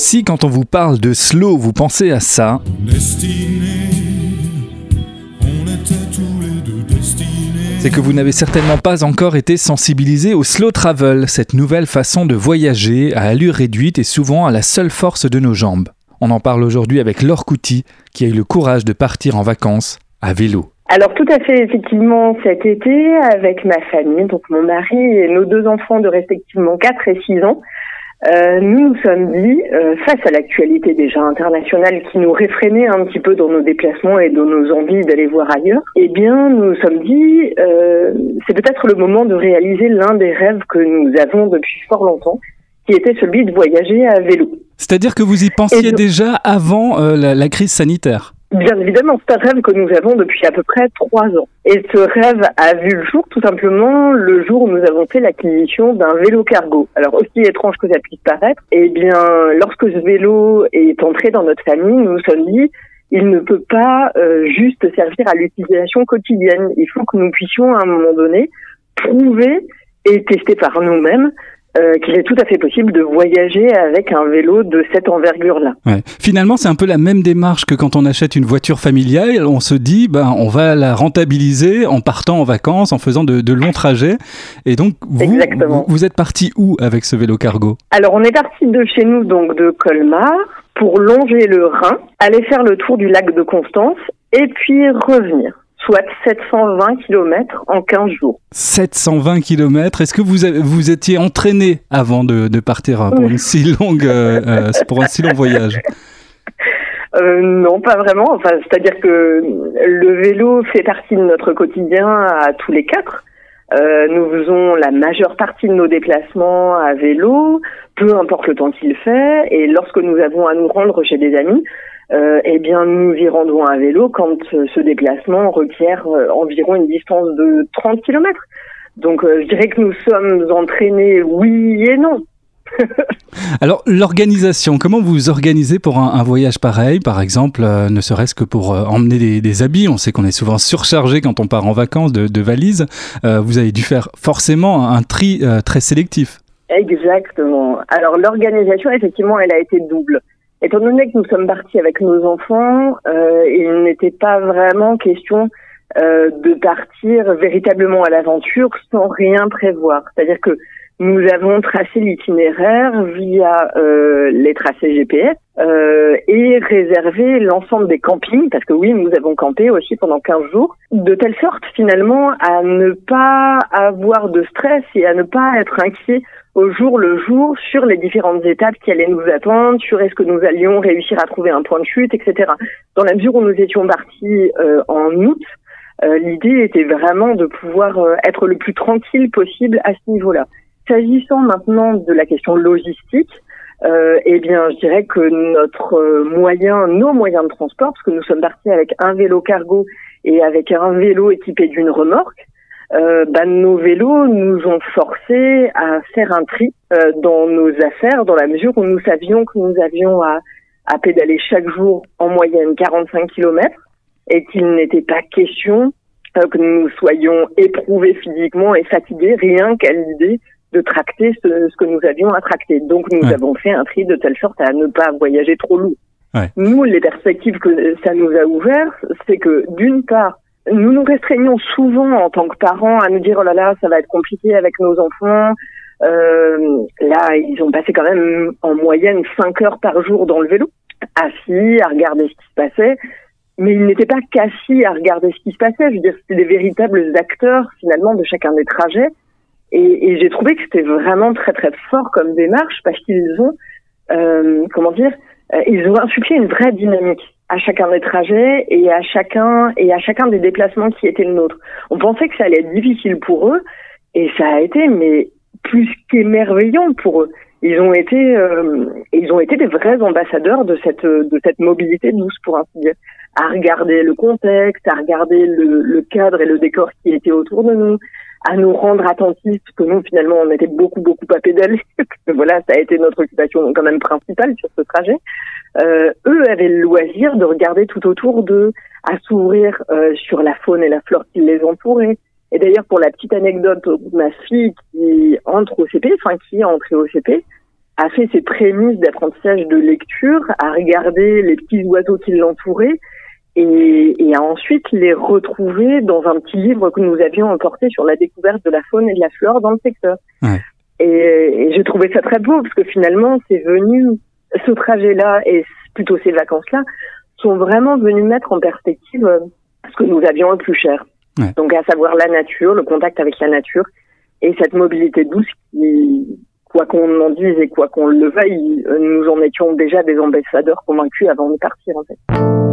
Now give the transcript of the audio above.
Si quand on vous parle de slow, vous pensez à ça, c'est que vous n'avez certainement pas encore été sensibilisé au slow travel, cette nouvelle façon de voyager à allure réduite et souvent à la seule force de nos jambes. On en parle aujourd'hui avec Laure qui a eu le courage de partir en vacances à vélo. Alors tout à fait, effectivement, cet été, avec ma famille, donc mon mari et nos deux enfants de respectivement 4 et 6 ans, euh, nous nous sommes dit, euh, face à l'actualité déjà internationale qui nous réfrénait un petit peu dans nos déplacements et dans nos envies d'aller voir ailleurs, eh bien, nous nous sommes dit, euh, c'est peut-être le moment de réaliser l'un des rêves que nous avons depuis fort longtemps, qui était celui de voyager à vélo. C'est-à-dire que vous y pensiez déjà avant la, la crise sanitaire? Bien évidemment, c'est un rêve que nous avons depuis à peu près trois ans. Et ce rêve a vu le jour tout simplement le jour où nous avons fait l'acquisition d'un vélo cargo. Alors aussi étrange que ça puisse paraître, eh bien, lorsque ce vélo est entré dans notre famille, nous nous sommes dit, il ne peut pas euh, juste servir à l'utilisation quotidienne. Il faut que nous puissions à un moment donné prouver et tester par nous-mêmes euh, qu'il est tout à fait possible de voyager avec un vélo de cette envergure-là. Ouais. Finalement, c'est un peu la même démarche que quand on achète une voiture familiale. On se dit, ben, on va la rentabiliser en partant en vacances, en faisant de, de longs trajets. Et donc, vous, vous, vous, êtes parti où avec ce vélo cargo? Alors, on est parti de chez nous, donc de Colmar, pour longer le Rhin, aller faire le tour du lac de Constance et puis revenir soit 720 km en 15 jours. 720 km. Est-ce que vous, vous étiez entraîné avant de, de partir pour une si longue euh, euh pour un si long voyage? Euh, non, pas vraiment. Enfin, c'est-à-dire que le vélo fait partie de notre quotidien à tous les quatre. Euh, nous faisons la majeure partie de nos déplacements à vélo, peu importe le temps qu'il fait. Et lorsque nous avons à nous rendre chez des amis, euh, eh bien, nous y rendons à vélo quand euh, ce déplacement requiert euh, environ une distance de 30 km. Donc, je dirais que nous sommes entraînés, oui et non. Alors, l'organisation, comment vous vous organisez pour un, voyage pareil, par exemple, ne serait-ce que pour emmener des, habits On sait qu'on est souvent surchargé quand on part en vacances de, de valises. vous avez dû faire forcément un tri très sélectif. Exactement. Alors, l'organisation, effectivement, elle a été double. Étant donné que nous sommes partis avec nos enfants, euh, il n'était pas vraiment question euh, de partir véritablement à l'aventure sans rien prévoir. C'est-à-dire que nous avons tracé l'itinéraire via euh, les tracés GPS euh, et réservé l'ensemble des campings, parce que oui, nous avons campé aussi pendant 15 jours, de telle sorte finalement à ne pas avoir de stress et à ne pas être inquiet au jour le jour sur les différentes étapes qui allaient nous attendre, sur est-ce que nous allions réussir à trouver un point de chute, etc. Dans la mesure où nous étions partis euh, en août, euh, l'idée était vraiment de pouvoir euh, être le plus tranquille possible à ce niveau-là. S'agissant maintenant de la question logistique, eh bien, je dirais que notre moyen, nos moyens de transport, parce que nous sommes partis avec un vélo cargo et avec un vélo équipé d'une remorque, euh, bah, nos vélos nous ont forcé à faire un tri euh, dans nos affaires, dans la mesure où nous savions que nous avions à, à pédaler chaque jour en moyenne 45 km et qu'il n'était pas question euh, que nous soyons éprouvés physiquement et fatigués rien qu'à l'idée de tracter ce, ce, que nous avions à tracter. Donc nous avons fait un tri de telle sorte à ne pas voyager trop lourd. Ouais. Nous, les perspectives que ça nous a ouvertes, c'est que d'une part, nous nous restreignons souvent en tant que parents à nous dire oh là là ça va être compliqué avec nos enfants. Euh, là ils ont passé quand même en moyenne cinq heures par jour dans le vélo, assis à regarder ce qui se passait. Mais ils n'étaient pas qu'assis à regarder ce qui se passait. Je veux dire c'était des véritables acteurs finalement de chacun des trajets. Et, j'ai trouvé que c'était vraiment très très fort comme démarche parce qu'ils ont euh, comment dire ils ont insufflé une vraie dynamique à chacun des trajets et à chacun et à chacun des déplacements qui étaient le nôtre. On pensait que ça allait être difficile pour eux et ça a été mais plus qu'émerveillant pour eux. Ils ont été euh, ils ont été des vrais ambassadeurs de cette de cette mobilité douce pour ainsi dire, à regarder le contexte, à regarder le, le cadre et le décor qui était autour de nous, à nous rendre attentifs, que nous, finalement, on était beaucoup, beaucoup à pédaler. voilà, ça a été notre occupation quand même principale sur ce trajet. Euh, eux avaient le loisir de regarder tout autour d'eux, à s'ouvrir euh, sur la faune et la flore qui les entourait. Et d'ailleurs, pour la petite anecdote, ma fille qui entre au CP, enfin qui est entrée au CP, a fait ses prémices d'apprentissage de lecture, a regardé les petits oiseaux qui l'entouraient et, et a ensuite les retrouvé dans un petit livre que nous avions emporté sur la découverte de la faune et de la flore dans le secteur. Ouais. Et, et j'ai trouvé ça très beau parce que finalement, c'est venu, ce trajet-là et plutôt ces vacances-là, sont vraiment venus mettre en perspective euh, ce que nous avions le plus cher. Ouais. Donc à savoir la nature, le contact avec la nature et cette mobilité douce qui, quoi qu'on en dise et quoi qu'on le veuille, euh, nous en étions déjà des ambassadeurs convaincus avant de partir en fait.